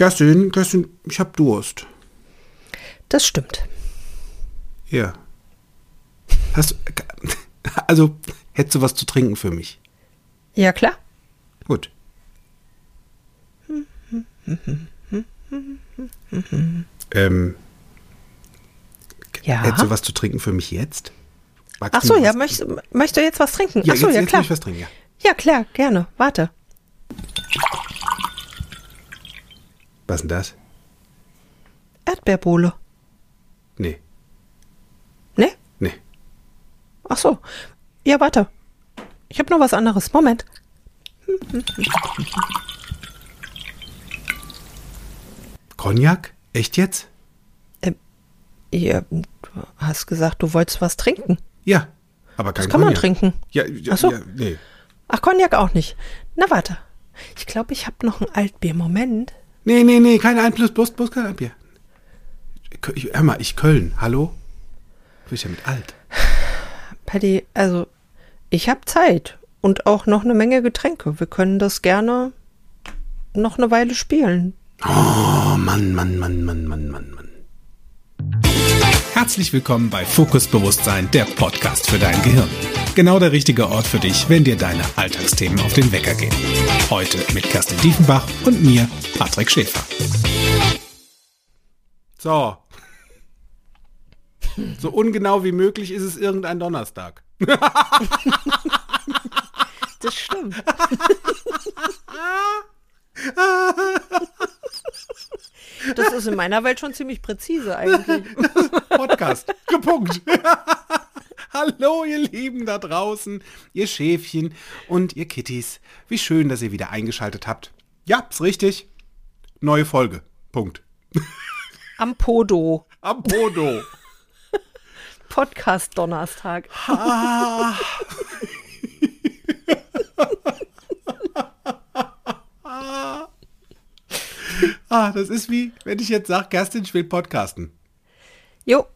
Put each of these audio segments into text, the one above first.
Kerstin, Kerstin, ich hab Durst. Das stimmt. Ja. Hast du, also, hättest du was zu trinken für mich? Ja, klar. Gut. ähm, Ja. hättest du was zu trinken für mich jetzt? Magst Ach so, ja, möchtest, möchtest du jetzt was trinken? Ja, Ach so, jetzt, ja, klar. trinken, ja. Ja, klar, gerne. Warte. Was ist denn das? Erdbeerbohle. Nee, Ne? nee. Ach so. Ja, warte. Ich habe noch was anderes. Moment. Cognac? Echt jetzt? Ja, du hast gesagt, du wolltest was trinken. Ja, aber kein Das kann man Cognac. trinken. Ja, ja, Ach so. ja nee. Ach, Cognac auch nicht. Na, warte. Ich glaube, ich habe noch ein Altbier. Moment. Nee, nee, nee, kein Ein plus, bloß, bloß kein Altbier. Kö- ich- Hör mal, ich Köln, hallo? Du bist ja mit alt. Paddy, also, ich habe Zeit und auch noch eine Menge Getränke. Wir können das gerne noch eine Weile spielen. Oh Mann, Mann, Mann, Mann, Mann, Mann, Mann. Herzlich willkommen bei Fokus Bewusstsein, der Podcast für dein Gehirn. Genau der richtige Ort für dich, wenn dir deine Alltagsthemen auf den Wecker gehen. Heute mit Kerstin Diefenbach und mir, Patrick Schäfer. So. So ungenau wie möglich ist es irgendein Donnerstag. Das stimmt. Das ist in meiner Welt schon ziemlich präzise eigentlich. Podcast. Gepunkt. Hallo, ihr Lieben da draußen, ihr Schäfchen und ihr Kitties. Wie schön, dass ihr wieder eingeschaltet habt. Ja, ist richtig. Neue Folge. Punkt. Am Podo. Am Bodo. Podcast Donnerstag. Ah, das ist wie, wenn ich jetzt sage, Kerstin, ich will podcasten. Jo.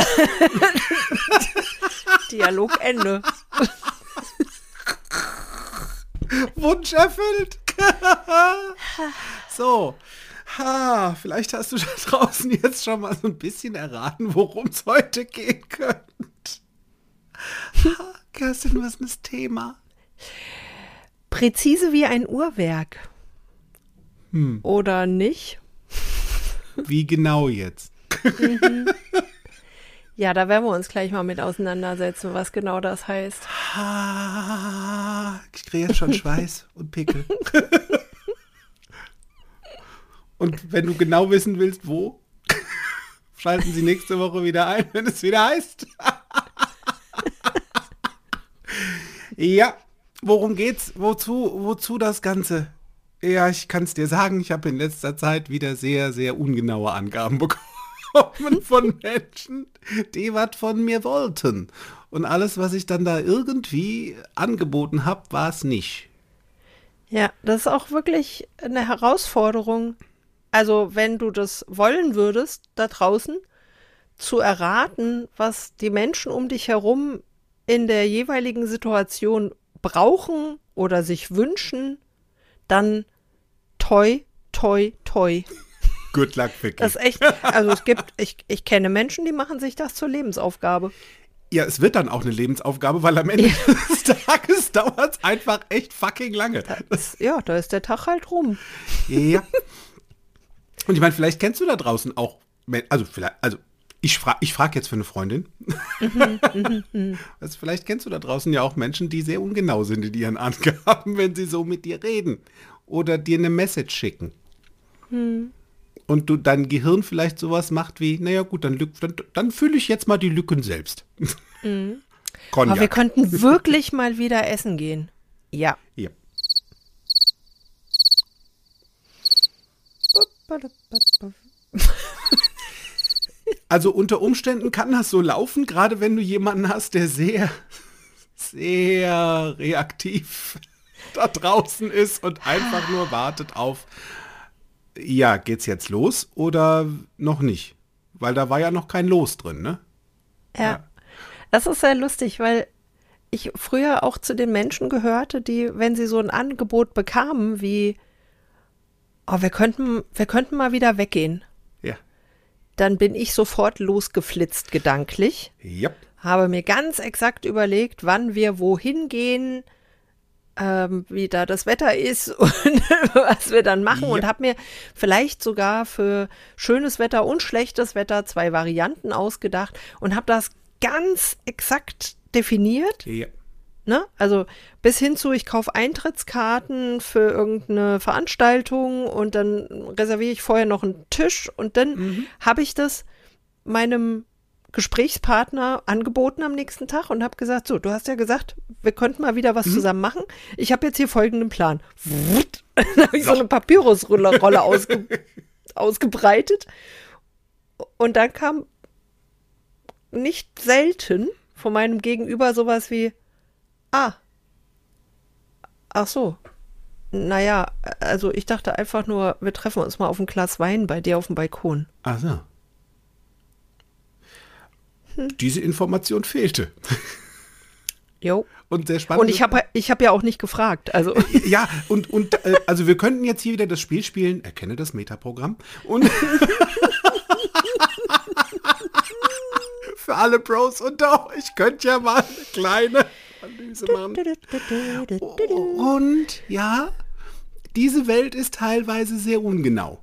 Dialogende. Wunsch erfüllt. so. Ha, vielleicht hast du da draußen jetzt schon mal so ein bisschen erraten, worum es heute gehen könnte. Ha, Kerstin, was ist das Thema? Präzise wie ein Uhrwerk. Oder nicht? Wie genau jetzt? Ja, da werden wir uns gleich mal mit auseinandersetzen, was genau das heißt. Ich kriege jetzt schon Schweiß und Pickel. und wenn du genau wissen willst, wo, schalten Sie nächste Woche wieder ein, wenn es wieder heißt. ja, worum geht's? Wozu, wozu das Ganze? Ja, ich kann es dir sagen, ich habe in letzter Zeit wieder sehr, sehr ungenaue Angaben bekommen von Menschen, die was von mir wollten. Und alles, was ich dann da irgendwie angeboten habe, war es nicht. Ja, das ist auch wirklich eine Herausforderung. Also, wenn du das wollen würdest, da draußen, zu erraten, was die Menschen um dich herum in der jeweiligen Situation brauchen oder sich wünschen, dann toi, toi, toi. Good luck, Vicky. Das ist echt, also es gibt, ich, ich kenne Menschen, die machen sich das zur Lebensaufgabe. Ja, es wird dann auch eine Lebensaufgabe, weil am Ende des Tages dauert es einfach echt fucking lange. Das, ja, da ist der Tag halt rum. Ja. Und ich meine, vielleicht kennst du da draußen auch, also vielleicht, also ich frage ich frag jetzt für eine Freundin. also vielleicht kennst du da draußen ja auch Menschen, die sehr ungenau sind in ihren Angaben, wenn sie so mit dir reden oder dir eine Message schicken. Und du dein Gehirn vielleicht sowas macht wie, naja gut, dann, dann, dann fühle ich jetzt mal die Lücken selbst. Cognac. Aber wir könnten wirklich mal wieder essen gehen. Ja. ja. Also unter Umständen kann das so laufen, gerade wenn du jemanden hast, der sehr, sehr reaktiv da draußen ist und einfach nur wartet auf, ja, geht's jetzt los oder noch nicht? Weil da war ja noch kein Los drin, ne? Ja. Das ist sehr lustig, weil ich früher auch zu den Menschen gehörte, die, wenn sie so ein Angebot bekamen, wie, oh, wir könnten, wir könnten mal wieder weggehen. Ja. Dann bin ich sofort losgeflitzt gedanklich, Ja. habe mir ganz exakt überlegt, wann wir wohin gehen, ähm, wie da das Wetter ist und was wir dann machen Ja. und habe mir vielleicht sogar für schönes Wetter und schlechtes Wetter zwei Varianten ausgedacht und habe das ganz exakt definiert. Ja. Ne? Also bis hin zu, ich kaufe Eintrittskarten für irgendeine Veranstaltung und dann reserviere ich vorher noch einen Tisch und dann habe ich das meinem Gesprächspartner angeboten am nächsten Tag und habe gesagt, so, du hast ja gesagt, wir könnten mal wieder was zusammen machen. Ich habe jetzt hier folgenden Plan. Dann habe ich so eine Papyrusrolle Rolle ausge, ausgebreitet und dann kam nicht selten von meinem Gegenüber sowas wie, ah, ach so, naja, also ich dachte einfach nur, wir treffen uns mal auf ein Glas Wein bei dir auf dem Balkon. Ach so. Diese Information fehlte. Jo. Und sehr spannend. Und ich habe ich hab ja auch nicht gefragt. Also, Ja, und, und äh, also wir könnten jetzt hier wieder das Spiel spielen, erkenne das Metaprogramm. Und für alle Pros unter euch könnt ja mal eine kleine Analyse machen. Und ja, diese Welt ist teilweise sehr ungenau.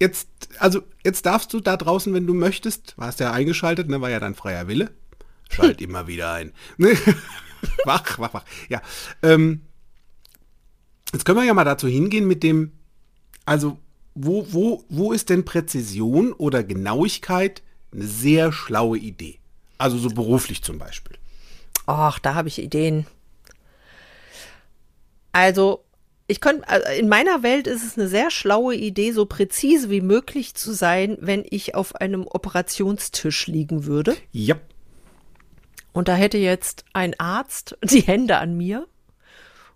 Jetzt, also jetzt darfst du da draußen, wenn du möchtest, warst ja eingeschaltet, ne, war ja dein freier Wille. Schalt immer wieder ein. Wach, wach, wach. Ja. Ähm, jetzt können wir ja mal dazu hingehen mit dem, also wo, wo, wo ist denn Präzision oder Genauigkeit eine sehr schlaue Idee? Also so beruflich zum Beispiel. ach, da habe ich Ideen. Also, ich könnte, also in meiner Welt ist es eine sehr schlaue Idee, so präzise wie möglich zu sein, wenn ich auf einem Operationstisch liegen würde. Ja. Und da hätte jetzt ein Arzt die Hände an mir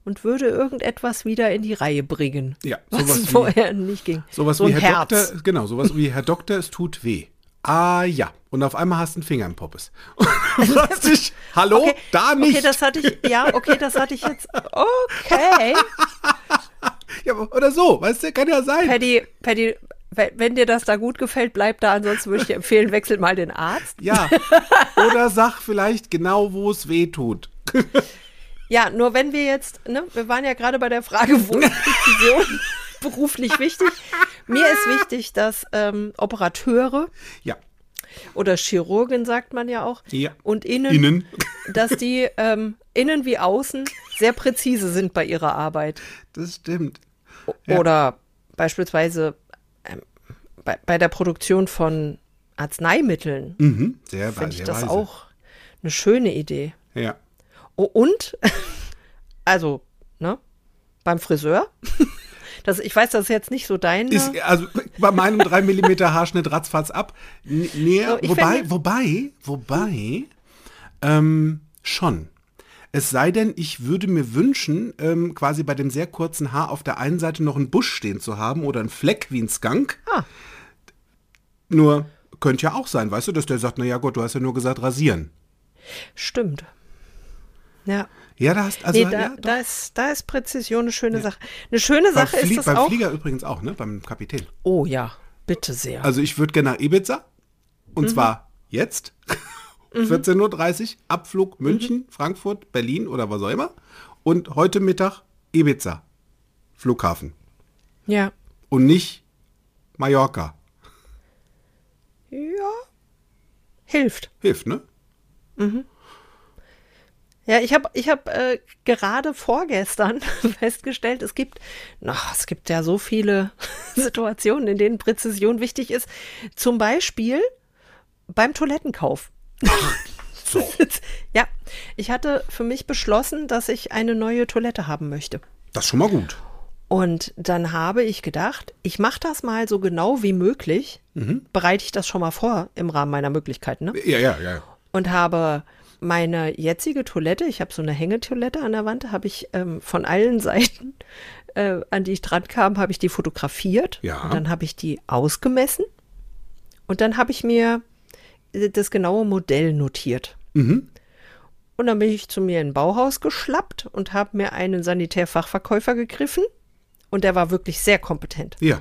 und würde irgendetwas wieder in die Reihe bringen. Ja, was sowas wie- vorher nicht ging. Sowas so wie Herr Herz. Doktor, genau, sowas wie Herr Doktor, es tut weh. Ah ja. Und auf einmal hast du einen Finger im Poppes. Fragst dich, hallo, Okay, da nicht. Okay, das hatte ich, ja, okay, das hatte ich jetzt. Okay. ja, oder so, weißt du, kann ja sein. Paddy, Paddy, wenn, dir das da gut gefällt, bleib da. Ansonsten würde ich dir empfehlen, wechselt mal den Arzt. Ja. Oder sag vielleicht genau, wo es weh tut. Ja, nur wenn wir jetzt, ne, wir waren ja gerade bei der Frage, wo ist Präzision beruflich wichtig. Mir ist wichtig, dass ähm, Operateure Ja. oder Chirurgen, sagt man ja auch, Ja. und innen, Innen. dass die ähm, innen wie außen sehr präzise sind bei ihrer Arbeit. Das stimmt. Ja. Oder beispielsweise ähm, bei, bei der Produktion von Arzneimitteln Mhm. Sehr, finde ich sehr das weise. auch eine schöne Idee. Ja. Oh, und, also, ne, beim Friseur. Das, ich weiß, das ist jetzt nicht so dein. Ist, also bei meinem 3 mm Haarschnitt ratzfatz ab. N- Nee, So, wobei, finde- wobei, wobei, ähm, schon. Es sei denn, ich würde mir wünschen, ähm, quasi bei dem sehr kurzen Haar auf der einen Seite noch einen Busch stehen zu haben oder einen Fleck wie ein Skunk. Ah. Nur könnte ja auch sein, weißt du, dass der sagt, na ja Gott, du hast ja nur gesagt rasieren. Stimmt. Ja. Ja, da hast also nee, da, ja, da, ist, da ist Präzision eine schöne Sache. Eine schöne beim, Sache ist Flie das beim auch. Flieger übrigens auch, ne? Beim Kapitän. Oh ja, bitte sehr. Also ich würde gerne nach Ibiza. Mhm. Und zwar jetzt. 14.30 Uhr, Abflug München, Frankfurt, Berlin oder was auch immer. Und heute Mittag Ibiza. Flughafen. ja. Und nicht Mallorca. Ja. Hilft. Hilft, ne? Ja, ich habe ich hab, äh, gerade vorgestern festgestellt, es gibt, ach, es gibt ja so viele Situationen, in denen Präzision wichtig ist. Zum Beispiel beim Toilettenkauf. So. ja, ich hatte für mich beschlossen, dass ich eine neue Toilette haben möchte. Das ist schon mal gut. Und dann habe ich gedacht, ich mache das mal so genau wie möglich. Bereite ich das schon mal vor im Rahmen meiner Möglichkeiten. Ne? Ja, ja, ja. und habe meine jetzige Toilette, ich habe so eine Hängetoilette an der Wand, habe ich ähm, von allen Seiten, äh, an die ich dran kam, habe ich die fotografiert. Ja. Und dann habe ich die ausgemessen. Und dann habe ich mir äh, das genaue Modell notiert. Und dann bin ich zu mir in ein Bauhaus geschlappt und habe mir einen Sanitärfachverkäufer gegriffen. Und der war wirklich sehr kompetent. Ja.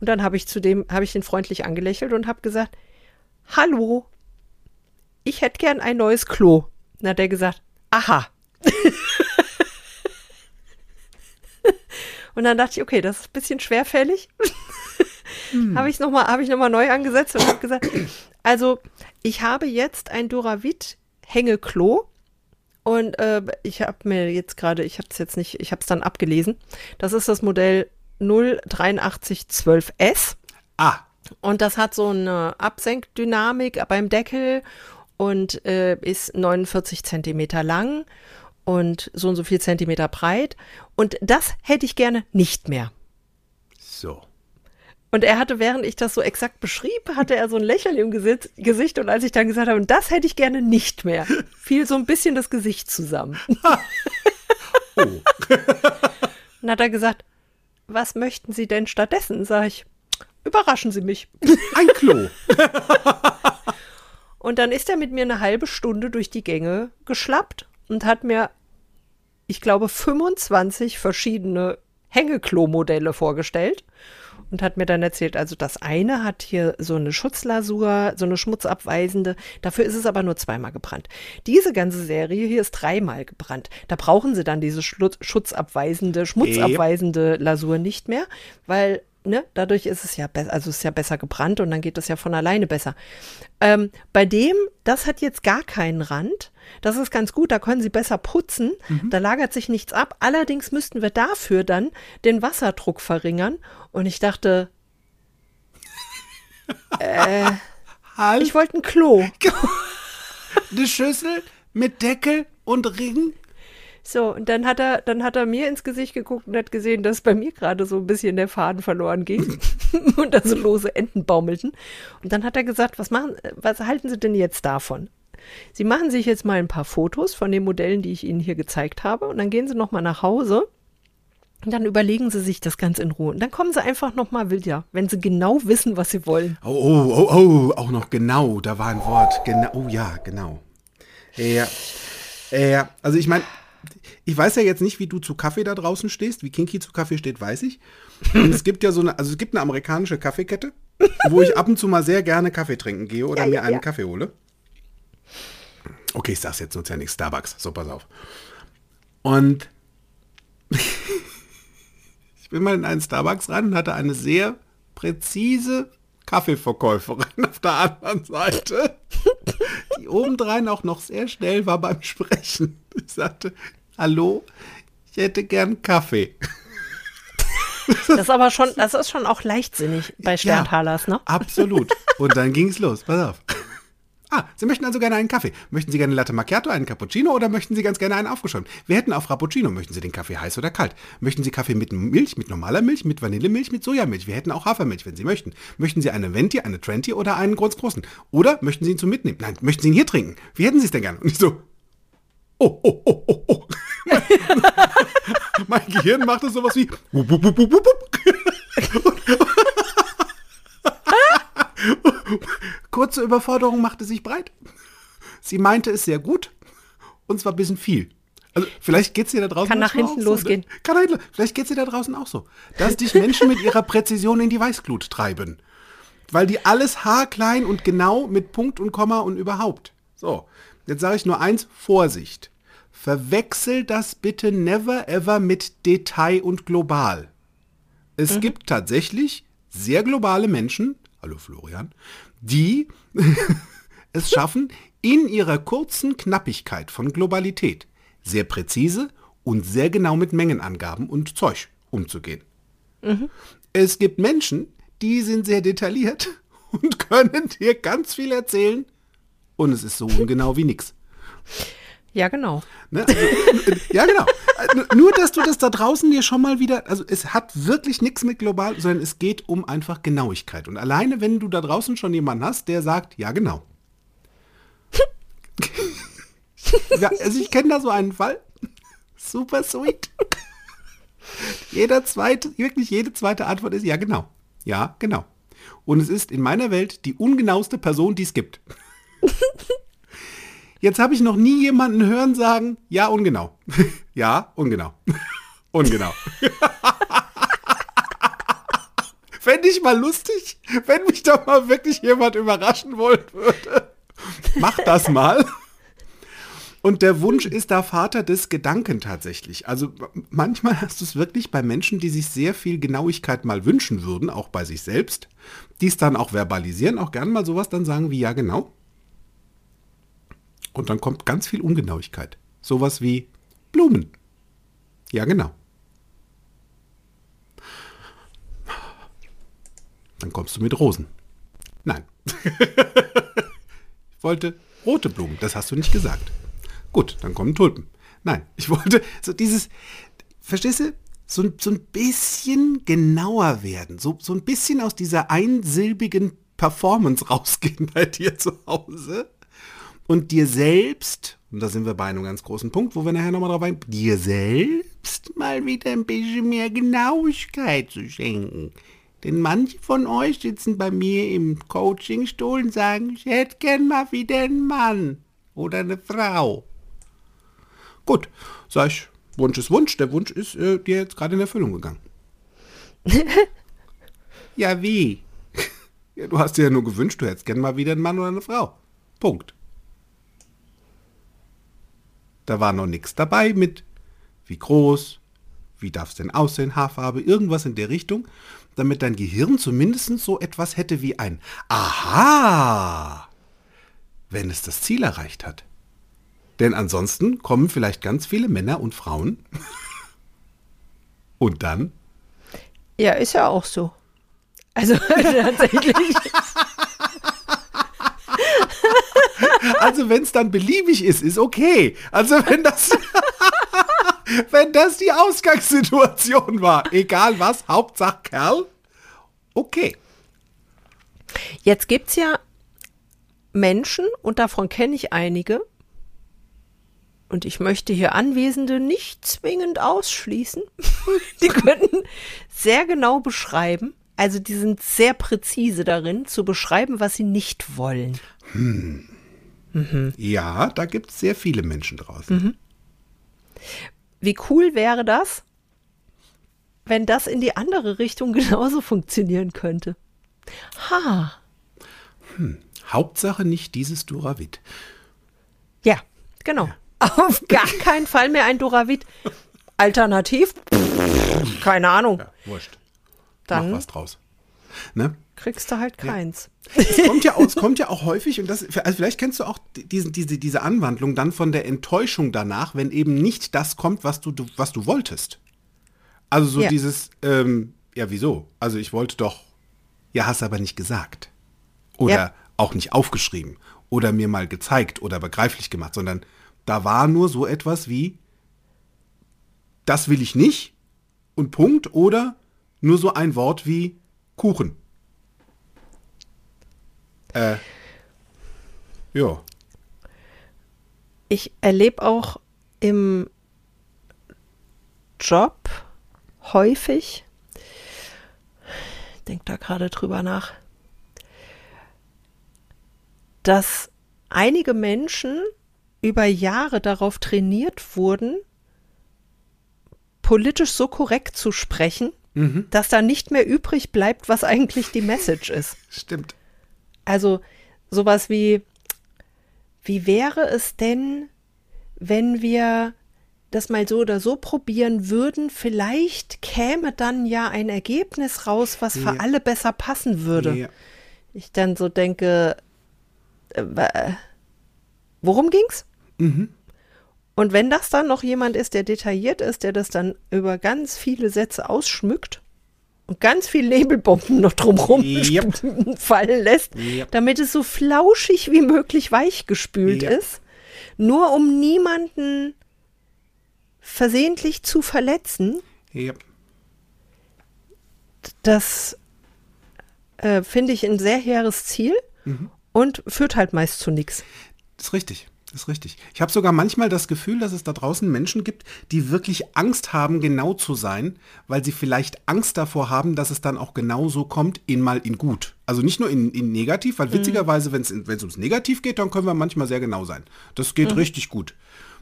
Und dann habe ich zu dem, habe ich ihn freundlich angelächelt und habe gesagt, hallo, ich hätte gern ein neues Klo. Dann hat er gesagt, aha. und dann dachte ich, okay, das ist ein bisschen schwerfällig. Hm. habe ich nochmal hab noch neu angesetzt und habe gesagt, also ich habe jetzt ein Duravit Hängeklo und äh, ich habe mir jetzt gerade, ich habe es jetzt nicht, ich habe es dann abgelesen. Das ist das Modell 08312S. Ah. Und das hat so eine Absenkdynamik beim Deckel und äh, ist 49 Zentimeter lang und so und so viel Zentimeter breit. Und das hätte ich gerne nicht mehr. So. Und er hatte, während ich das so exakt beschrieb, hatte er so ein Lächeln im Gesicht. Und als ich dann gesagt habe, das hätte ich gerne nicht mehr, fiel so ein bisschen das Gesicht zusammen. oh. und hat er gesagt, was möchten Sie denn stattdessen? Sag ich, überraschen Sie mich. Ein Klo. Und dann ist er mit mir eine halbe Stunde durch die Gänge geschlappt und hat mir, ich glaube, 25 verschiedene Hängeklo-Modelle vorgestellt und hat mir dann erzählt, also das eine hat hier so eine Schutzlasur, so eine schmutzabweisende, dafür ist es aber nur zweimal gebrannt. Diese ganze Serie hier ist dreimal gebrannt. Da brauchen sie dann diese schutzabweisende, schmutzabweisende Lasur nicht mehr, weil Ne, dadurch ist es ja besser, also ist ja besser gebrannt und dann geht es ja von alleine besser. Ähm, bei dem, das hat jetzt gar keinen Rand. Das ist ganz gut, da können Sie besser putzen. Mhm. Da lagert sich nichts ab. Allerdings müssten wir dafür dann den Wasserdruck verringern und ich dachte, äh, halt. ich wollte ein Klo. Eine Schüssel mit Deckel und Ring. So, und dann hat er, dann hat er mir ins Gesicht geguckt und hat gesehen, dass bei mir gerade so ein bisschen der Faden verloren ging und da so lose Enten baumelten. Und dann hat er gesagt, was machen, was halten Sie denn jetzt davon? Sie machen sich jetzt mal ein paar Fotos von den Modellen, die ich Ihnen hier gezeigt habe, und dann gehen Sie noch mal nach Hause und dann überlegen sie sich das ganz in Ruhe. Und dann kommen sie einfach nochmal wieder, wenn sie genau wissen, was sie wollen. Oh, oh, oh, oh, auch noch genau, da war ein Wort. Genau, oh ja, genau. Ja. Ja, also ich meine, ich weiß ja jetzt nicht, wie du zu Kaffee da draußen stehst. Wie Kinky zu Kaffee steht, weiß ich. Und es gibt ja so eine, also es gibt eine amerikanische Kaffeekette, wo ich ab und zu mal sehr gerne Kaffee trinken gehe oder ja, mir ja, einen ja. Kaffee hole. Okay, ich sag's jetzt, nutze ja nicht Starbucks. So, pass auf. Und ich bin mal in einen Starbucks rein und hatte eine sehr präzise Kaffeeverkäuferin auf der anderen Seite, die obendrein auch noch sehr schnell war beim Sprechen. Ich sagte, hallo, ich hätte gern Kaffee. Das ist aber schon, das ist schon auch leichtsinnig bei Sterntalers, ja, ne? Absolut. Und dann ging es los. Pass auf. Ah, Sie möchten also gerne einen Kaffee. Möchten Sie gerne Latte Macchiato, einen Cappuccino oder möchten Sie ganz gerne einen aufgeschäumt? Wir hätten auf Frappuccino. Möchten Sie den Kaffee heiß oder kalt? Möchten Sie Kaffee mit Milch, mit normaler Milch, mit Vanillemilch, mit Sojamilch? Wir hätten auch Hafermilch, wenn Sie möchten. Möchten Sie eine Venti, eine Trenti oder einen ganz großen? Oder möchten Sie ihn zum Mitnehmen? Nein, möchten Sie ihn hier trinken? Wie hätten Sie es denn gerne? Und ich so, oh, oh, oh, oh, oh. mein Gehirn macht es sowas wie. Kurze Überforderung machte sich breit. Sie meinte es sehr gut und zwar ein bisschen viel. Also vielleicht geht es dir da draußen Kann nach hinten losgehen. So, Kann nach, vielleicht geht es dir da draußen auch so. Dass dich Menschen mit ihrer Präzision in die Weißglut treiben. Weil die alles haarklein und genau mit Punkt und Komma und überhaupt. So, jetzt sage ich nur eins, Vorsicht. Verwechsel das bitte never ever mit Detail und global. Es mhm. gibt tatsächlich sehr globale Menschen, hallo Florian, die es schaffen, in ihrer kurzen Knappigkeit von Globalität sehr präzise und sehr genau mit Mengenangaben und Zeug umzugehen. Mhm. Es gibt Menschen, die sind sehr detailliert und können dir ganz viel erzählen und es ist so ungenau wie nix. Ja, genau. Ne? Also, ja, genau. Nur, dass du das da draußen dir schon mal wieder, also es hat wirklich nichts mit global, sondern es geht um einfach Genauigkeit. Und alleine, wenn du da draußen schon jemanden hast, der sagt, ja, genau. ja, also ich kenne da so einen Fall. Super sweet. Jeder zweite, wirklich jede zweite Antwort ist, ja, genau. Ja, genau. Und es ist in meiner Welt die ungenaueste Person, die es gibt. Jetzt habe ich noch nie jemanden hören sagen, ja, ungenau. ja, ungenau. ungenau. Fände ich mal lustig, wenn mich doch mal wirklich jemand überraschen wollen würde. Mach das mal. Und der Wunsch ist da Vater des Gedanken tatsächlich. Also manchmal hast du es wirklich bei Menschen, die sich sehr viel Genauigkeit mal wünschen würden, auch bei sich selbst, die es dann auch verbalisieren, auch gern mal sowas dann sagen wie ja genau. Und dann kommt ganz viel Ungenauigkeit. Sowas wie Blumen. Ja genau. Dann kommst du mit Rosen. Nein. ich wollte rote Blumen, das hast du nicht gesagt. Gut, dann kommen Tulpen. Nein, ich wollte so dieses, verstehst du, so, so ein bisschen genauer werden, so, so ein bisschen aus dieser einsilbigen Performance rausgehen bei dir zu Hause und dir selbst, und da sind wir bei einem ganz großen Punkt, wo wir nachher nochmal drauf ein, dir selbst mal wieder ein bisschen mehr Genauigkeit zu schenken. Denn manche von euch sitzen bei mir im Coachingstuhl und sagen, ich hätte gern mal wieder einen Mann oder eine Frau. Gut, sag ich, Wunsch ist Wunsch, der Wunsch ist äh, dir jetzt gerade in Erfüllung gegangen. ja, wie? ja, du hast dir ja nur gewünscht, du hättest gern mal wieder einen Mann oder eine Frau. Punkt. Da war noch nichts dabei mit wie groß, wie darf es denn aussehen, Haarfarbe, irgendwas in der Richtung, damit dein Gehirn zumindest so etwas hätte wie ein Aha, wenn es das Ziel erreicht hat. Denn ansonsten kommen vielleicht ganz viele Männer und Frauen. und dann? Ja, ist ja auch so. Also tatsächlich. Also wenn es dann beliebig ist, ist okay. Also wenn das, wenn das die Ausgangssituation war, egal was, Hauptsache Kerl, okay. Jetzt gibt es ja Menschen, und davon kenne ich einige, und ich möchte hier Anwesende nicht zwingend ausschließen. die könnten sehr genau beschreiben, also die sind sehr präzise darin, zu beschreiben, was sie nicht wollen. Hm. Mhm. Ja, da gibt es sehr viele Menschen draußen. Mhm. Wie cool wäre das, wenn das in die andere Richtung genauso funktionieren könnte? Ha. Hm. Hauptsache nicht dieses Duravit. Ja, genau. Ja. Auf gar keinen Fall mehr ein Duravit. Alternativ? keine Ahnung. Ja, wurscht. Dann Mach was draus. Ne? Kriegst du halt keins. Es, kommt ja auch, es kommt ja auch häufig, und das, also vielleicht kennst du auch diesen, diese, diese Anwandlung dann von der Enttäuschung danach, wenn eben nicht das kommt, was du, was du wolltest. Also so ja. dieses, ähm, ja, wieso? Also ich wollte doch, ja, hast aber nicht gesagt. Oder ja. auch nicht aufgeschrieben. Oder mir mal gezeigt oder begreiflich gemacht, sondern da war nur so etwas wie, das will ich nicht und Punkt oder nur so ein Wort wie Kuchen. Äh, ja. Ich erlebe auch im Job häufig, ich denke da gerade drüber nach, dass einige Menschen über Jahre darauf trainiert wurden, politisch so korrekt zu sprechen, mhm. dass da nicht mehr übrig bleibt, was eigentlich die Message ist. Stimmt. Also sowas wie, wie wäre es denn, wenn wir das mal so oder so probieren würden, vielleicht käme dann ja ein Ergebnis raus, was ja. für alle besser passen würde. Ja. Ich dann so denke, äh, worum ging's? Mhm. Und wenn das dann noch jemand ist, der detailliert ist, der das dann über ganz viele Sätze ausschmückt und ganz viel Labelbomben noch drumherum yep. fallen lässt, yep. damit es so flauschig wie möglich weichgespült yep. ist, nur um niemanden versehentlich zu verletzen, das äh, finde ich ein sehr hehres Ziel mhm. und führt halt meist zu nichts. Das ist richtig. Das ist richtig. Ich habe sogar manchmal das Gefühl, dass es da draußen Menschen gibt, die wirklich Angst haben, genau zu sein, weil sie vielleicht Angst davor haben, dass es dann auch genau so kommt, in mal in gut. Also nicht nur in, in negativ, weil witzigerweise, wenn es ums Negativ geht, dann können wir manchmal sehr genau sein. Das geht mhm. richtig gut.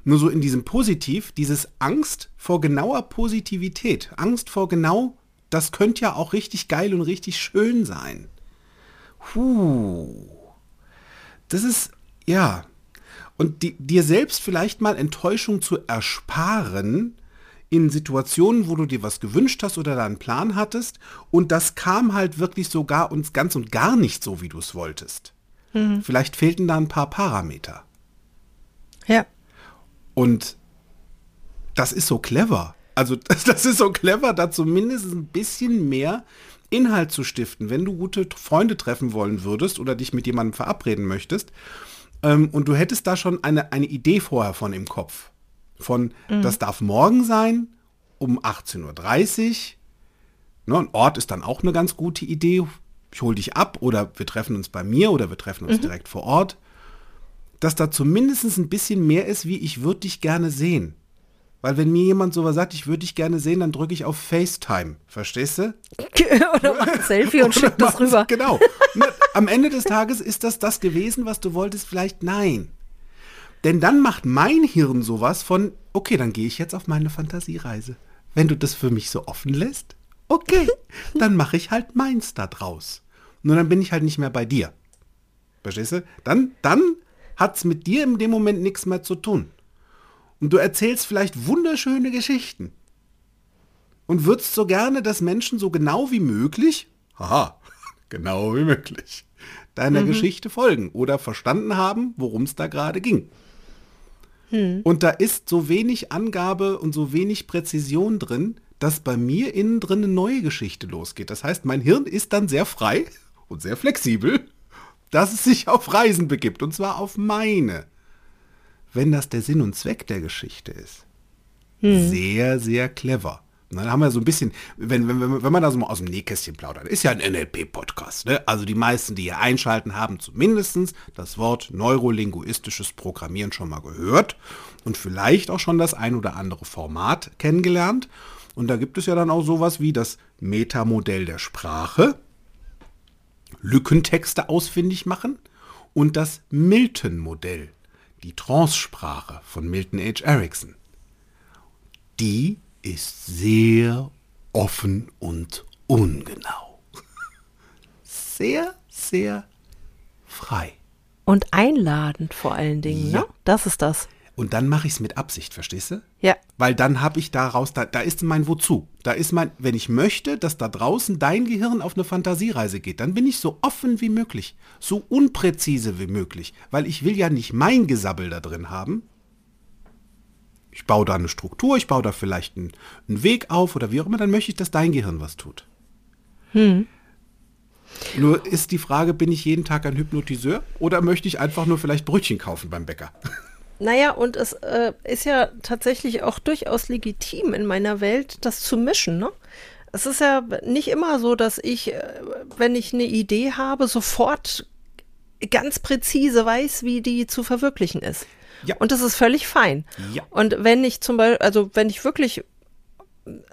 Nur so in diesem Positiv, dieses Angst vor genauer Positivität, Angst vor genau, das könnte ja auch richtig geil und richtig schön sein. Puh. Das ist, ja, und die, dir selbst vielleicht mal Enttäuschung zu ersparen in Situationen, wo du dir was gewünscht hast oder da einen Plan hattest und das kam halt wirklich sogar uns ganz und gar nicht so, wie du es wolltest. Mhm. Vielleicht fehlten da ein paar Parameter. Ja. Und das ist so clever. Also das, das ist so clever, da zumindest ein bisschen mehr Inhalt zu stiften, wenn du gute Freunde treffen wollen würdest oder dich mit jemandem verabreden möchtest ähm, und du hättest da schon eine, eine Idee vorher von im Kopf. Von, mhm. das darf morgen sein, um 18.30 Uhr. Ne, ein Ort ist dann auch eine ganz gute Idee. Ich hole dich ab oder wir treffen uns bei mir oder wir treffen uns mhm. direkt vor Ort. Dass da zumindest ein bisschen mehr ist, wie ich würde dich gerne sehen. Weil wenn mir jemand sowas sagt, ich würde dich gerne sehen, dann drücke ich auf FaceTime. Verstehst du? Oder mach ein Selfie und schick das rüber. Genau. Am Ende des Tages ist das das gewesen, was du wolltest? Vielleicht nein. Denn dann macht mein Hirn sowas von, okay, dann gehe ich jetzt auf meine Fantasiereise. Wenn du das für mich so offen lässt, okay, dann mache ich halt meins da draus. Nur dann bin ich halt nicht mehr bei dir. Verstehst du? Dann, dann hat es mit dir in dem Moment nichts mehr zu tun. Und du erzählst vielleicht wunderschöne Geschichten. Und würdest so gerne, dass Menschen so genau wie möglich, haha, genau wie möglich, deiner mhm. Geschichte folgen oder verstanden haben, worum es da gerade ging. Hm. Und da ist so wenig Angabe und so wenig Präzision drin, dass bei mir innen drin eine neue Geschichte losgeht. Das heißt, mein Hirn ist dann sehr frei und sehr flexibel, dass es sich auf Reisen begibt. Und zwar auf meine wenn das der Sinn und Zweck der Geschichte ist. Hm. Sehr, sehr clever. Dann haben wir so ein bisschen, wenn, wenn, wenn man da so mal aus dem Nähkästchen plaudert, ist ja ein NLP-Podcast. Ne? Also die meisten, die hier einschalten, haben zumindest das Wort neurolinguistisches Programmieren schon mal gehört und vielleicht auch schon das ein oder andere Format kennengelernt. Und da gibt es ja dann auch sowas wie das Metamodell der Sprache, Lückentexte ausfindig machen und das Milton-Modell die Trance-Sprache von Milton H. Erickson, die ist sehr offen und ungenau. Sehr, sehr frei. Und einladend vor allen Dingen, ja. ne? Das ist das. Und dann mache ich es mit Absicht, verstehst du? Ja. Weil dann habe ich daraus, da, da ist mein Wozu. Da ist mein, wenn ich möchte, dass da draußen dein Gehirn auf eine Fantasiereise geht, dann bin ich so offen wie möglich, so unpräzise wie möglich, weil ich will ja nicht mein Gesabbel da drin haben. Ich baue da eine Struktur, ich baue da vielleicht einen, einen Weg auf oder wie auch immer, dann möchte ich, dass dein Gehirn was tut. Hm. Nur ist die Frage, bin ich jeden Tag ein Hypnotiseur oder möchte ich einfach nur vielleicht Brötchen kaufen beim Bäcker? Naja, und es äh, ist ja tatsächlich auch durchaus legitim in meiner Welt, das zu mischen. Ne? Es ist ja nicht immer so, dass ich, äh, wenn ich eine Idee habe, sofort ganz präzise weiß, wie die zu verwirklichen ist. Ja. Und das ist völlig fein. Ja. Und wenn ich zum Beispiel, also wenn ich wirklich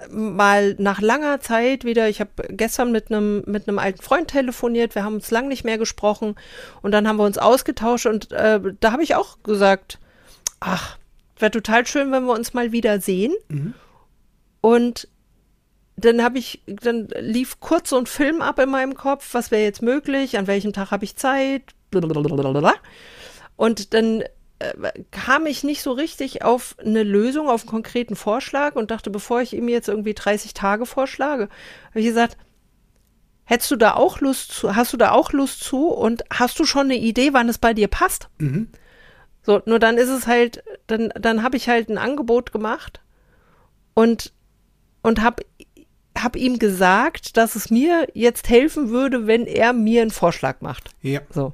mal nach langer Zeit wieder, ich habe gestern mit einem mit einem alten Freund telefoniert, wir haben uns lang nicht mehr gesprochen und dann haben wir uns ausgetauscht und äh, da habe ich auch gesagt, ach, wäre total schön, wenn wir uns mal wieder sehen. Mhm. Und dann habe ich, dann lief kurz so ein Film ab in meinem Kopf, was wäre jetzt möglich, an welchem Tag habe ich Zeit, blablabla. Und dann äh, kam ich nicht so richtig auf eine Lösung, auf einen konkreten Vorschlag und dachte, bevor ich ihm jetzt irgendwie 30 Tage vorschlage, habe ich gesagt, hättest du da auch Lust zu, hast du da auch Lust zu und hast du schon eine Idee, wann es bei dir passt? Mhm. So, nur dann ist es halt, dann, dann habe ich halt ein Angebot gemacht und, und habe hab ihm gesagt, dass es mir jetzt helfen würde, wenn er mir einen Vorschlag macht. Ja. So.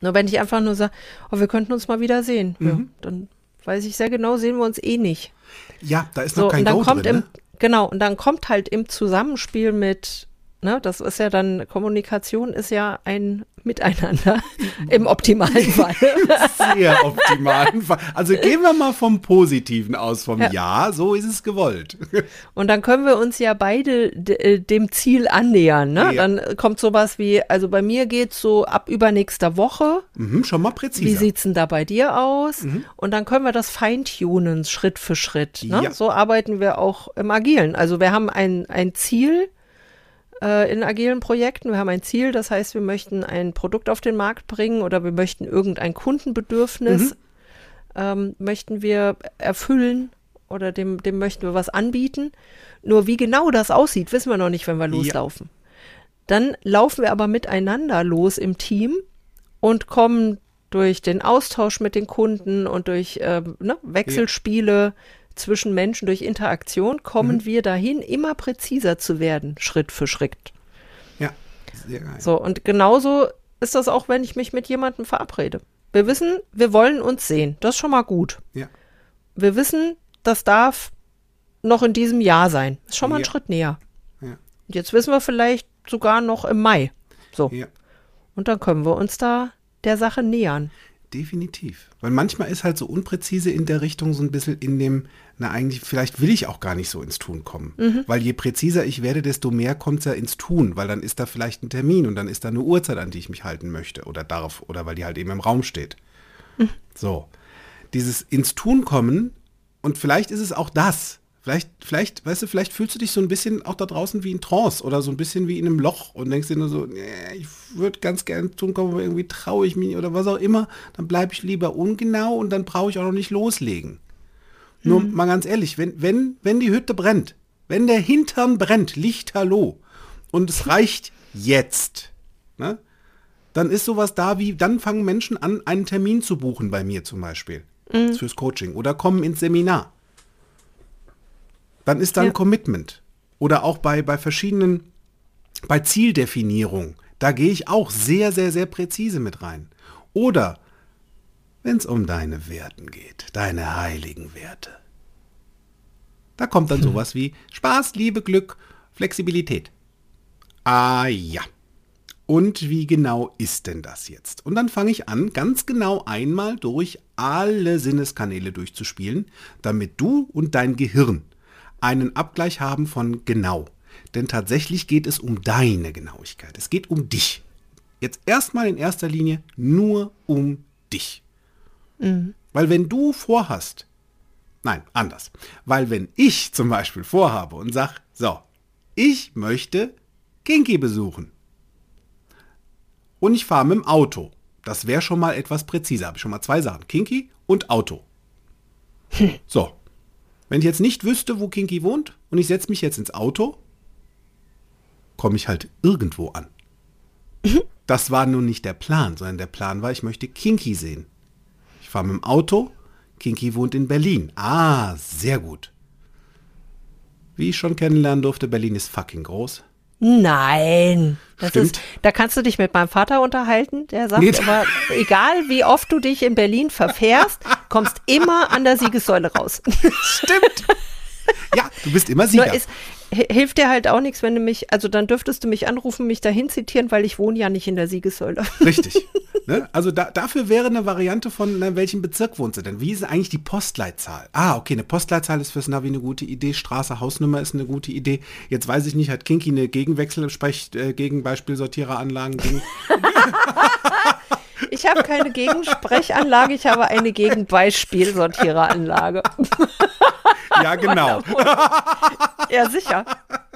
Nur wenn ich einfach nur sage, oh, wir könnten uns mal wieder sehen, mhm. ja, dann weiß ich sehr genau, sehen wir uns eh nicht. Ja, da ist noch so, kein und dann Go kommt drin, im, ne? Genau, und dann kommt halt im Zusammenspiel mit Ne, das ist ja dann, Kommunikation ist ja ein Miteinander im optimalen Fall. Sehr optimalen Fall. Also gehen wir mal vom Positiven aus, vom ja. ja. so ist es gewollt. Und dann können wir uns ja beide äh, dem Ziel annähern. Ne? Ja. Dann kommt sowas wie, also bei mir geht es so ab übernächster Woche. Mhm, schon mal präzise. Wie sieht es denn da bei dir aus? Mhm. Und dann können wir das feintunen, Schritt für Schritt. Ne? Ja. So arbeiten wir auch im Agilen. Also wir haben ein, ein Ziel, äh, in agilen Projekten. Wir haben ein Ziel, das heißt, wir möchten ein Produkt auf den Markt bringen oder wir möchten irgendein Kundenbedürfnis, mhm. ähm, möchten wir erfüllen oder dem, dem möchten wir was anbieten. Nur wie genau das aussieht, wissen wir noch nicht, wenn wir loslaufen. Ja. Dann laufen wir aber miteinander los im Team und kommen durch den Austausch mit den Kunden und durch äh, ne, Wechselspiele, ja zwischen Menschen durch Interaktion kommen mhm. wir dahin, immer präziser zu werden, Schritt für Schritt. Ja, sehr geil. So, und genauso ist das auch, wenn ich mich mit jemandem verabrede. Wir wissen, wir wollen uns sehen. Das ist schon mal gut. Ja. Wir wissen, das darf noch in diesem Jahr sein. Ist schon mal ein Schritt näher. Ja. Und jetzt wissen wir vielleicht sogar noch im Mai. So. Ja. Und dann können wir uns da der Sache nähern. Definitiv. Weil manchmal ist halt so unpräzise in der Richtung so ein bisschen in dem, na eigentlich, vielleicht will ich auch gar nicht so ins Tun kommen. Mhm. Weil je präziser ich werde, desto mehr kommt es ja ins Tun, weil dann ist da vielleicht ein Termin und dann ist da eine Uhrzeit, an die ich mich halten möchte oder darf oder weil die halt eben im Raum steht. Mhm. So. Dieses ins Tun kommen und vielleicht ist es auch das, Vielleicht, vielleicht, weißt du, vielleicht fühlst du dich so ein bisschen auch da draußen wie in Trance oder so ein bisschen wie in einem Loch und denkst dir nur so, nee, ich würde ganz gerne tun kommen, aber irgendwie traue ich mich oder was auch immer. Dann bleibe ich lieber ungenau und dann brauche ich auch noch nicht loslegen. Mhm. Nur mal ganz ehrlich, wenn, wenn, wenn die Hütte brennt, wenn der Hintern brennt, Licht hallo und es reicht jetzt, ne? dann ist sowas da wie, dann fangen Menschen an, einen Termin zu buchen bei mir zum Beispiel. Mhm. Fürs Coaching oder kommen ins Seminar dann ist da ein ja. Commitment. Oder auch bei, bei verschiedenen, bei Zieldefinierung, da gehe ich auch sehr, sehr, sehr präzise mit rein. Oder wenn es um deine Werten geht, deine heiligen Werte. Da kommt dann sowas wie Spaß, Liebe, Glück, Flexibilität. Ah ja. Und wie genau ist denn das jetzt? Und dann fange ich an, ganz genau einmal durch alle Sinneskanäle durchzuspielen, damit du und dein Gehirn einen Abgleich haben von genau. Denn tatsächlich geht es um deine Genauigkeit. Es geht um dich. Jetzt erstmal in erster Linie nur um dich. Mhm. Weil wenn du vorhast, nein, anders. Weil wenn ich zum Beispiel vorhabe und sage, so, ich möchte Kinky besuchen. Und ich fahre mit dem Auto. Das wäre schon mal etwas präziser. Habe ich schon mal zwei Sachen. Kinky und Auto. Hm. So, wenn ich jetzt nicht wüsste, wo Kinky wohnt und ich setze mich jetzt ins Auto, komme ich halt irgendwo an. Das war nun nicht der Plan, sondern der Plan war, ich möchte Kinky sehen. Ich fahre mit dem Auto, Kinky wohnt in Berlin. Ah, sehr gut. Wie ich schon kennenlernen durfte, Berlin ist fucking groß. Nein. Das Stimmt. ist, da kannst du dich mit meinem Vater unterhalten, der sagt nee. aber, egal wie oft du dich in Berlin verfährst, kommst immer an der Siegessäule raus. Stimmt. Ja, du bist immer Sieger. Ist, hilft dir halt auch nichts, wenn du mich, also dann dürftest du mich anrufen, mich dahin zitieren, weil ich wohne ja nicht in der Siegessäule. Richtig. Ne? Also da, dafür wäre eine Variante von, na, welchem Bezirk wohnst du denn? Wie ist eigentlich die Postleitzahl? Ah, okay, eine Postleitzahl ist fürs Navi eine gute Idee, Straße, Hausnummer ist eine gute Idee. Jetzt weiß ich nicht, hat Kinky eine Gegenwechsel, äh, Gegenbeispielsortiereranlagen? Gegen Ich habe keine Gegensprechanlage, ich habe eine Gegenbeispielsortiereranlage. Ja, genau. ja, sicher.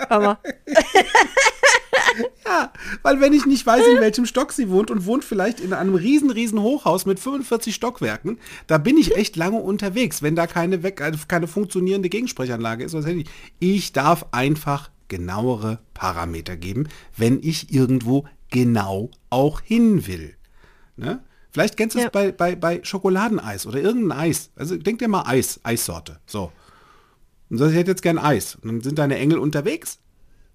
Aber. ja, weil wenn ich nicht weiß, in welchem Stock sie wohnt und wohnt vielleicht in einem riesen, riesen Hochhaus mit 45 Stockwerken, da bin ich echt lange unterwegs, wenn da keine, weg, äh, keine funktionierende Gegensprechanlage ist. Ich darf einfach genauere Parameter geben, wenn ich irgendwo genau auch hin will. Ne? Vielleicht kennst du es bei, bei, bei Schokoladeneis oder irgendein Eis. Also denk dir mal Eis, Eissorte. So. Und sagst, ich hätte jetzt gern Eis. Und dann sind deine Engel unterwegs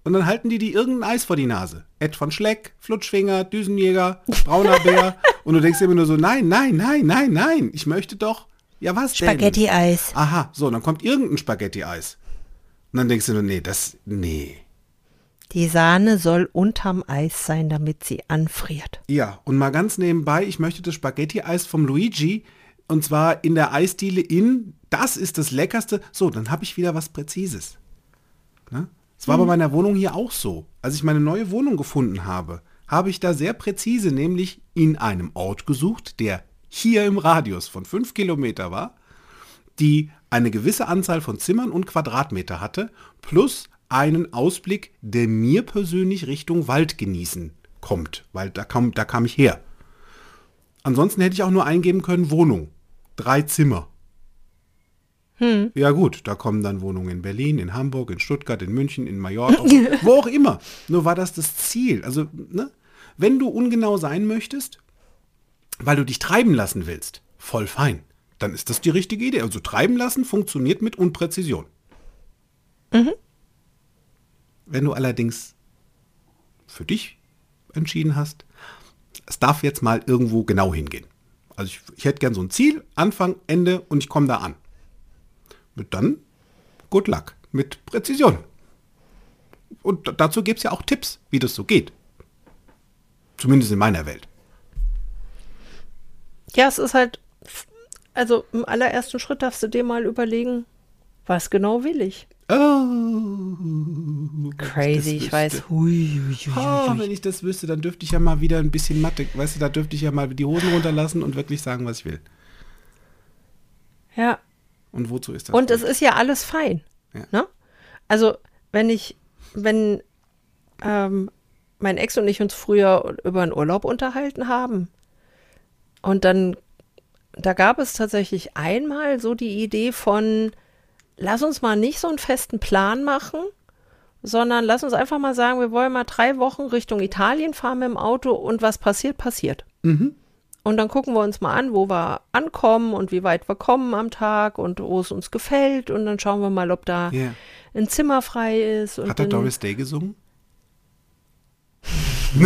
und dann halten die dir irgendein Eis vor die Nase. Ed von Schleck, Flutschfinger, Düsenjäger, Brauner Bär. und du denkst immer nur so, nein, nein, nein, nein, nein. Ich möchte doch, ja was Spaghetti-Eis. Aha, so, dann kommt irgendein Spaghetti-Eis. Und dann denkst du nur, nee, das, nee. Die Sahne soll unterm Eis sein, damit sie anfriert. Ja, und mal ganz nebenbei, ich möchte das Spaghetti-Eis vom Luigi und zwar in der Eisdiele in, das ist das Leckerste. So, dann habe ich wieder was Präzises. Ne? Das war hm. bei meiner Wohnung hier auch so. Als ich meine neue Wohnung gefunden habe, habe ich da sehr präzise, nämlich in einem Ort gesucht, der hier im Radius von fünf Kilometer war, die eine gewisse Anzahl von Zimmern und Quadratmeter hatte, plus einen Ausblick, der mir persönlich Richtung Wald genießen kommt, weil da kam, da kam ich her. Ansonsten hätte ich auch nur eingeben können Wohnung, drei Zimmer. Hm. Ja gut, da kommen dann Wohnungen in Berlin, in Hamburg, in Stuttgart, in München, in Mallorca, wo auch immer. Nur war das das Ziel. Also, ne? wenn du ungenau sein möchtest, weil du dich treiben lassen willst, voll fein. Dann ist das die richtige Idee. Also treiben lassen funktioniert mit Unpräzision. Mhm. Wenn du allerdings für dich entschieden hast, es darf jetzt mal irgendwo genau hingehen. Also ich, ich hätte gern so ein Ziel, Anfang, Ende und ich komme da an. Mit dann, good luck, mit Präzision. Und dazu gibt es ja auch Tipps, wie das so geht. Zumindest in meiner Welt. Ja, es ist halt, also im allerersten Schritt darfst du dir mal überlegen, was genau will ich. Oh, Crazy, ich, ich weiß. Hui, hui, hui, oh, wenn ich das wüsste, dann dürfte ich ja mal wieder ein bisschen Mathe, weißt du, da dürfte ich ja mal die Hosen runterlassen und wirklich sagen, was ich will. Ja. Und wozu ist das? Und gut? es ist ja alles fein. Ja. Ne? Also, wenn ich, wenn ähm, mein Ex und ich uns früher über einen Urlaub unterhalten haben und dann, da gab es tatsächlich einmal so die Idee von, lass uns mal nicht so einen festen Plan machen, sondern lass uns einfach mal sagen, wir wollen mal drei Wochen Richtung Italien fahren mit dem Auto und was passiert, passiert. Mhm. Und dann gucken wir uns mal an, wo wir ankommen und wie weit wir kommen am Tag und wo es uns gefällt. Und dann schauen wir mal, ob da yeah. ein Zimmer frei ist. Hat der Doris Day gesungen?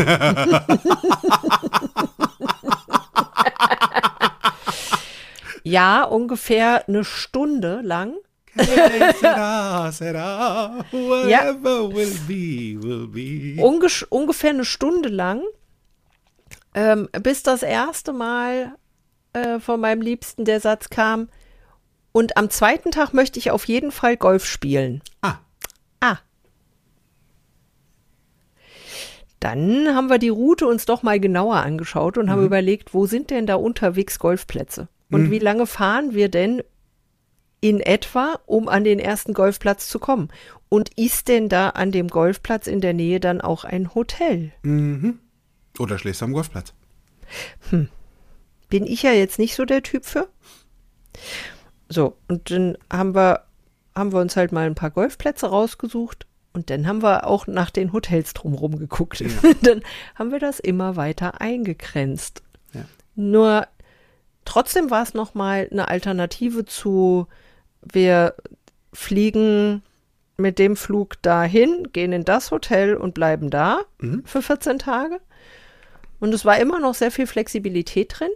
ja, ungefähr eine Stunde lang será, será, whatever ja. will be, will be. Unge ungefähr eine Stunde lang, ähm, bis das erste Mal äh, von meinem Liebsten der Satz kam, und am zweiten Tag möchte ich auf jeden Fall Golf spielen. Ah. Ah. Dann haben wir die Route uns doch mal genauer angeschaut und mhm. haben überlegt, wo sind denn da unterwegs Golfplätze? Und mhm. wie lange fahren wir denn in etwa, um an den ersten Golfplatz zu kommen. Und ist denn da an dem Golfplatz in der Nähe dann auch ein Hotel? Mhm. Oder schläfst du am Golfplatz? Hm. Bin ich ja jetzt nicht so der Typ für. So, und dann haben wir, haben wir uns halt mal ein paar Golfplätze rausgesucht und dann haben wir auch nach den Hotels drumherum geguckt. Ja. dann haben wir das immer weiter eingegrenzt. Ja. Nur trotzdem war es nochmal eine Alternative zu wir fliegen mit dem Flug dahin, gehen in das Hotel und bleiben da mhm. für 14 Tage. Und es war immer noch sehr viel Flexibilität drin.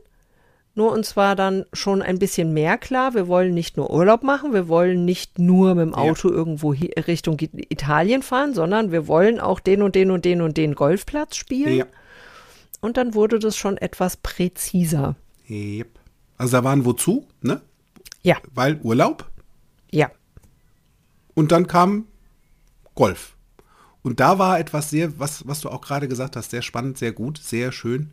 Nur uns war dann schon ein bisschen mehr klar, wir wollen nicht nur Urlaub machen, wir wollen nicht nur mit dem Auto ja. irgendwo Richtung Italien fahren, sondern wir wollen auch den und den und den und den Golfplatz spielen. Ja. Und dann wurde das schon etwas präziser. Yep. Also da waren wozu, ne? Ja. Weil Urlaub? Ja. Und dann kam Golf. Und da war etwas sehr, was, was du auch gerade gesagt hast, sehr spannend, sehr gut, sehr schön.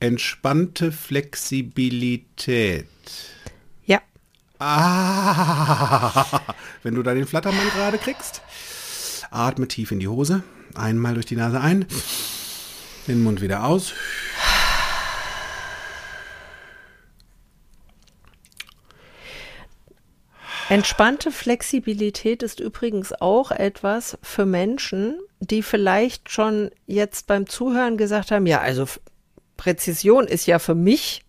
Entspannte Flexibilität. Ja. Ah, wenn du da den Flattermann gerade kriegst, atme tief in die Hose, einmal durch die Nase ein, den Mund wieder aus. Entspannte Flexibilität ist übrigens auch etwas für Menschen, die vielleicht schon jetzt beim Zuhören gesagt haben, ja, also Präzision ist ja für mich,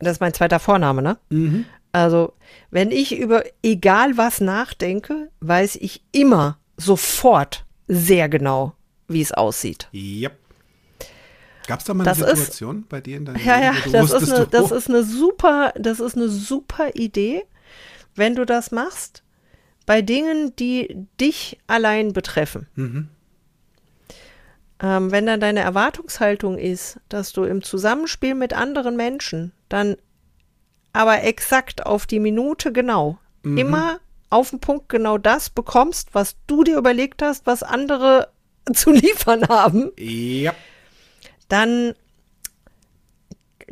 das ist mein zweiter Vorname, ne? Mhm. Also, wenn ich über egal was nachdenke, weiß ich immer sofort sehr genau, wie es aussieht. Yep. Gab es da mal das eine Situation ist, bei dir in deinem Ja, ja, das ist, eine, das ist eine super, das ist eine super Idee wenn du das machst, bei Dingen, die dich allein betreffen. Mhm. Ähm, wenn dann deine Erwartungshaltung ist, dass du im Zusammenspiel mit anderen Menschen dann aber exakt auf die Minute genau, mhm. immer auf den Punkt genau das bekommst, was du dir überlegt hast, was andere zu liefern haben, ja. dann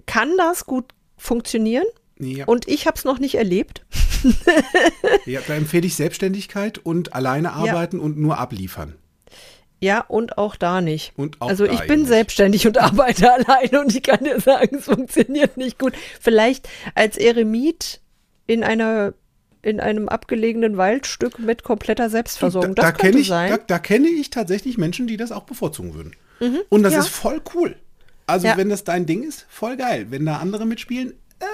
kann das gut funktionieren. Ja. Und ich habe es noch nicht erlebt. ja, da empfehle ich Selbstständigkeit und alleine arbeiten ja. und nur abliefern. Ja, und auch da nicht. Auch also ich bin nicht. selbstständig und arbeite alleine und ich kann dir sagen, es funktioniert nicht gut. Vielleicht als Eremit in einer in einem abgelegenen Waldstück mit kompletter Selbstversorgung. Da, da könnte ich, sein. Da, da, kenne ich tatsächlich Menschen, die das auch bevorzugen würden. Mhm, und das ja. ist voll cool. Also ja. wenn das dein Ding ist, voll geil. Wenn da andere mitspielen, äh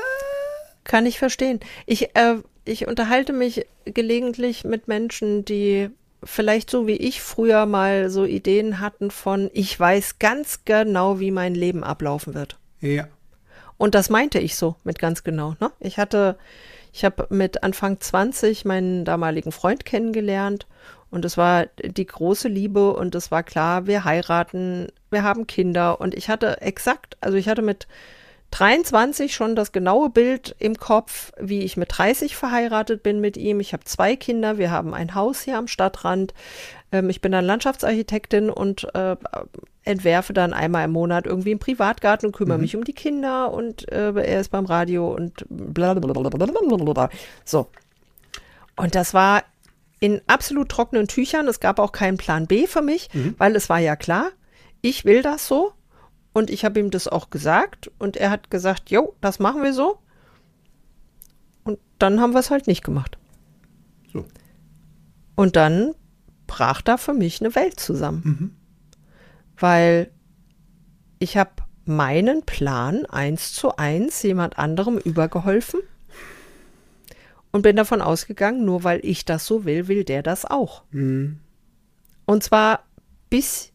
kann ich verstehen. Ich, äh, ich unterhalte mich gelegentlich mit Menschen, die vielleicht so wie ich früher mal so Ideen hatten von, ich weiß ganz genau, wie mein Leben ablaufen wird. Ja. Und das meinte ich so mit ganz genau. Ne? Ich hatte, ich habe mit Anfang 20 meinen damaligen Freund kennengelernt und es war die große Liebe und es war klar, wir heiraten, wir haben Kinder und ich hatte exakt, also ich hatte mit 23 schon das genaue Bild im Kopf, wie ich mit 30 verheiratet bin mit ihm. Ich habe zwei Kinder, wir haben ein Haus hier am Stadtrand. Ähm, ich bin dann Landschaftsarchitektin und äh, entwerfe dann einmal im Monat irgendwie einen Privatgarten und kümmere mhm. mich um die Kinder und äh, er ist beim Radio und bla bla bla bla bla bla. So. Und das war in absolut trockenen Tüchern. Es gab auch keinen Plan B für mich, mhm. weil es war ja klar, ich will das so und ich habe ihm das auch gesagt und er hat gesagt, jo, das machen wir so. Und dann haben wir es halt nicht gemacht. So. Und dann brach da für mich eine Welt zusammen. Mhm. Weil ich habe meinen Plan eins zu eins jemand anderem übergeholfen und bin davon ausgegangen, nur weil ich das so will, will der das auch. Mhm. Und zwar bis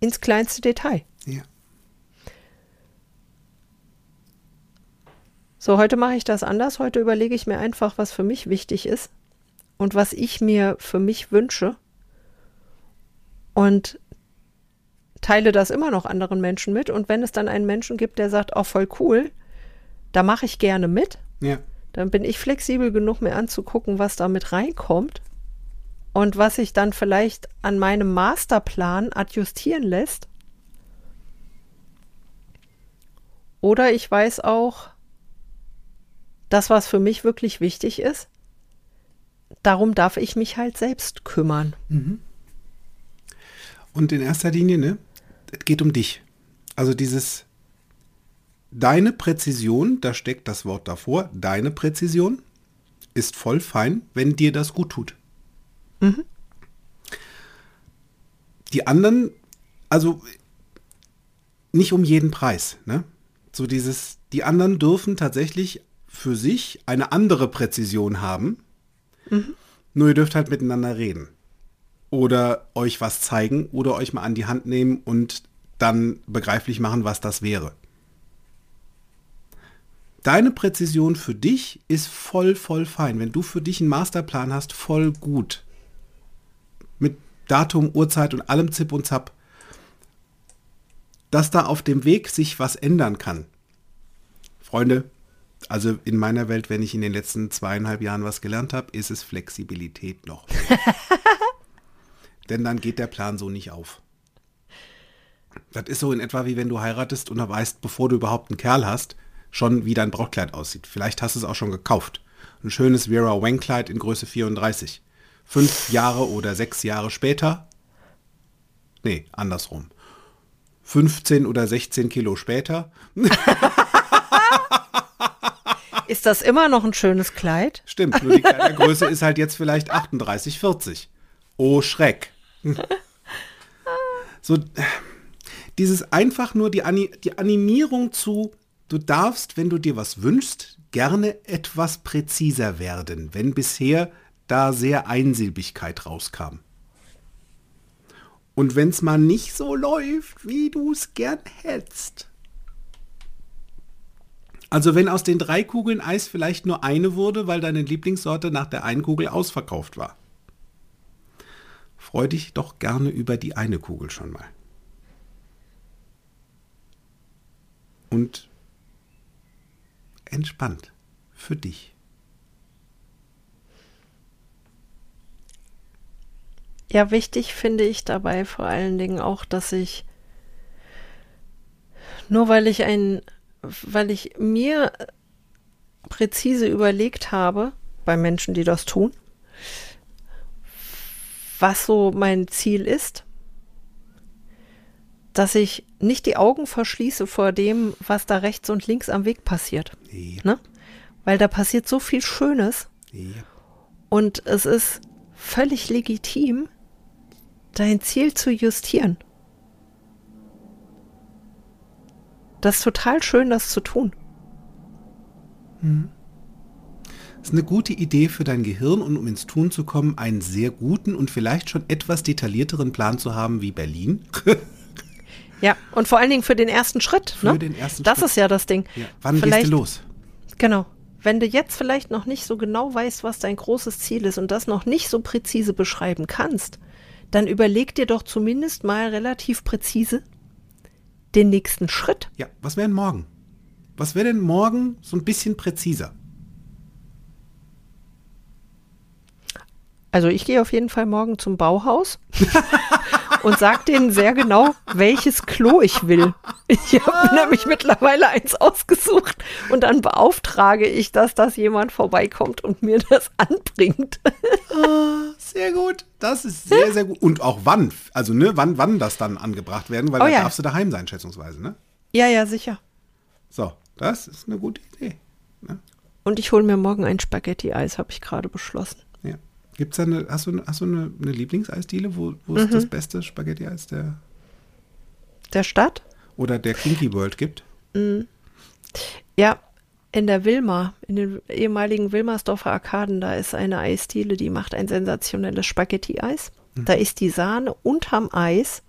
ins kleinste Detail. Ja. So, heute mache ich das anders. Heute überlege ich mir einfach, was für mich wichtig ist und was ich mir für mich wünsche. Und teile das immer noch anderen Menschen mit. Und wenn es dann einen Menschen gibt, der sagt, oh, voll cool, da mache ich gerne mit, ja. dann bin ich flexibel genug, mir anzugucken, was da mit reinkommt und was sich dann vielleicht an meinem Masterplan adjustieren lässt. Oder ich weiß auch, das, was für mich wirklich wichtig ist, darum darf ich mich halt selbst kümmern. Mhm. Und in erster Linie, ne, es geht um dich. Also dieses deine Präzision, da steckt das Wort davor, deine Präzision ist voll fein, wenn dir das gut tut. Mhm. Die anderen, also nicht um jeden Preis, ne? So dieses, die anderen dürfen tatsächlich für sich eine andere Präzision haben. Mhm. Nur ihr dürft halt miteinander reden. Oder euch was zeigen oder euch mal an die Hand nehmen und dann begreiflich machen, was das wäre. Deine Präzision für dich ist voll, voll fein. Wenn du für dich einen Masterplan hast, voll gut. Mit Datum, Uhrzeit und allem Zip und Zap. Dass da auf dem Weg sich was ändern kann. Freunde, also in meiner Welt, wenn ich in den letzten zweieinhalb Jahren was gelernt habe, ist es Flexibilität noch. Denn dann geht der Plan so nicht auf. Das ist so in etwa wie wenn du heiratest und weißt, bevor du überhaupt einen Kerl hast, schon wie dein Brautkleid aussieht. Vielleicht hast du es auch schon gekauft. Ein schönes Vera Wang Kleid in Größe 34. Fünf Jahre oder sechs Jahre später, nee, andersrum. 15 oder 16 Kilo später Ist das immer noch ein schönes Kleid? Stimmt, nur die Kleidergröße ist halt jetzt vielleicht 38, 40. Oh Schreck. So, dieses einfach nur die, die Animierung zu, du darfst, wenn du dir was wünschst, gerne etwas präziser werden, wenn bisher da sehr Einsilbigkeit rauskam. Und wenn es mal nicht so läuft, wie du es gern hättest, also wenn aus den drei Kugeln Eis vielleicht nur eine wurde, weil deine Lieblingssorte nach der einen Kugel ausverkauft war. Freu dich doch gerne über die eine Kugel schon mal. Und entspannt für dich. Ja, wichtig finde ich dabei vor allen Dingen auch, dass ich nur weil ich ein weil ich mir präzise überlegt habe, bei Menschen, die das tun, was so mein Ziel ist, dass ich nicht die Augen verschließe vor dem, was da rechts und links am Weg passiert. Ja. Ne? Weil da passiert so viel Schönes. Ja. Und es ist völlig legitim, dein Ziel zu justieren. Das ist total schön, das zu tun. Mhm. Das ist eine gute Idee für dein Gehirn und um ins Tun zu kommen, einen sehr guten und vielleicht schon etwas detaillierteren Plan zu haben wie Berlin. ja, und vor allen Dingen für den ersten Schritt. Für ne? den ersten das Schritt. ist ja das Ding. Ja. Wann vielleicht, gehst du los? Genau. Wenn du jetzt vielleicht noch nicht so genau weißt, was dein großes Ziel ist und das noch nicht so präzise beschreiben kannst, dann überleg dir doch zumindest mal relativ präzise den nächsten Schritt. Ja, was wäre denn morgen? Was wäre denn morgen so ein bisschen präziser? Also ich gehe auf jeden Fall morgen zum Bauhaus und sag denen sehr genau, welches Klo ich will. Ich habe nämlich mittlerweile eins ausgesucht und dann beauftrage ich, dass das jemand vorbeikommt und mir das anbringt. Sehr gut. Das ist sehr, sehr gut. Und auch wann, also ne, wann, wann das dann angebracht werden, weil oh, dann ja. darfst du daheim sein, schätzungsweise, ne? Ja, ja, sicher. So, das ist eine gute Idee. Ne? Und ich hole mir morgen ein Spaghetti-Eis, habe ich gerade beschlossen. Ja. Gibt's da eine, hast du, hast du eine, eine Lieblingseisdiele, wo, wo es mhm. das beste Spaghetti-Eis der der Stadt? Oder der Kinky World gibt? Mhm. Ja, in der Wilma, in den ehemaligen Wilmersdorfer Arkaden, da ist eine Eisdiele, die macht ein sensationelles Spaghetti-Eis. Mhm. Da ist die Sahne unterm Eis.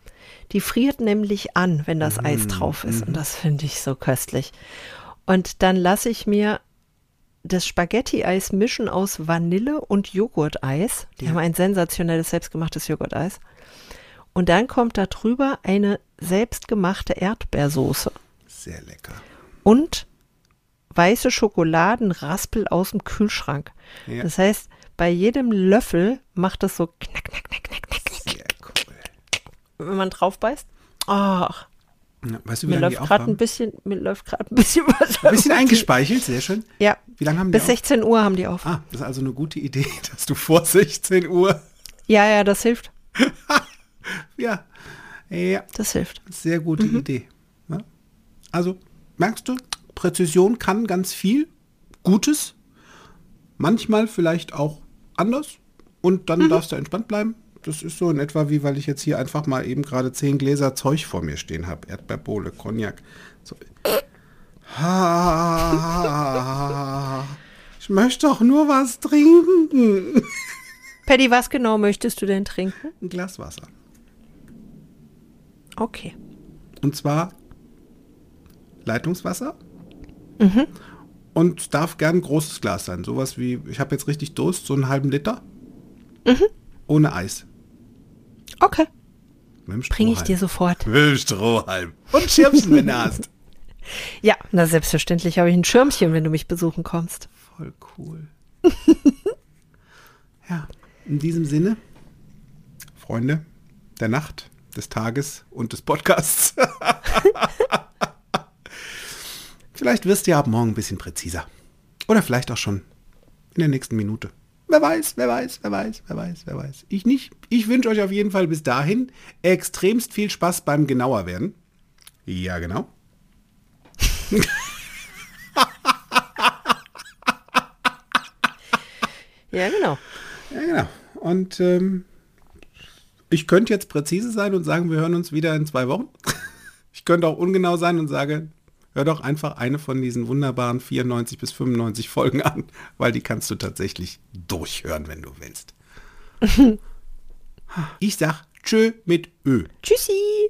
Die friert nämlich an, wenn das mhm. Eis drauf ist. Und mhm. das finde ich so köstlich. Und dann lasse ich mir das Spaghetti-Eis mischen aus Vanille und Joghurteis. Die ja. haben ein sensationelles selbstgemachtes Joghurteis. Und dann kommt da drüber eine selbstgemachte Erdbeersoße. Sehr lecker. Und weiße Schokoladenraspel aus dem Kühlschrank. Ja. Das heißt, bei jedem Löffel macht es so knack, knack, knack, knack, knack. Sehr cool. Wenn man drauf beißt. Ach. Ja, weißt du, wie mir lange läuft gerade ein bisschen, mir läuft gerade ein bisschen was. Ein bisschen eingespeichelt, sehr schön. Ja. Wie lange haben die Bis 16 Uhr haben die auf. Ah, das ist also eine gute Idee, dass du vor 16 Uhr. Ja, ja, das hilft. ja. Ja. Das hilft. Sehr gute mhm. Idee. Ja? Also, merkst du, Präzision kann ganz viel Gutes, manchmal vielleicht auch anders und dann mhm. darfst du entspannt bleiben. Das ist so in etwa wie, weil ich jetzt hier einfach mal eben gerade zehn Gläser Zeug vor mir stehen habe. Erdbeerbohle, Cognac. So. Ich möchte doch nur was trinken. Paddy, was genau möchtest du denn trinken? Ein Glas Wasser. Okay. Und zwar Leitungswasser Mhm. Und darf gern ein großes Glas sein. Sowas wie, ich habe jetzt richtig Durst, so einen halben Liter. Mhm. Ohne Eis. Okay. Bringe ich dir sofort. Mit dem Strohhalm. Und Schirmchen, wenn du hast. Ja, na selbstverständlich habe ich ein Schirmchen, wenn du mich besuchen kommst. Voll cool. ja, in diesem Sinne, Freunde der Nacht, des Tages und des Podcasts. Vielleicht wirst du ja ab morgen ein bisschen präziser. Oder vielleicht auch schon in der nächsten Minute. Wer weiß, wer weiß, wer weiß, wer weiß, wer weiß. Ich nicht. Ich wünsche euch auf jeden Fall bis dahin extremst viel Spaß beim genauer werden. Ja, genau. ja, genau. Ja, genau. Und ähm, ich könnte jetzt präzise sein und sagen, wir hören uns wieder in zwei Wochen. Ich könnte auch ungenau sein und sage, hör doch einfach eine von diesen wunderbaren 94 bis 95 Folgen an, weil die kannst du tatsächlich durchhören, wenn du willst. ich sag Tschö mit Ö. Tschüssi.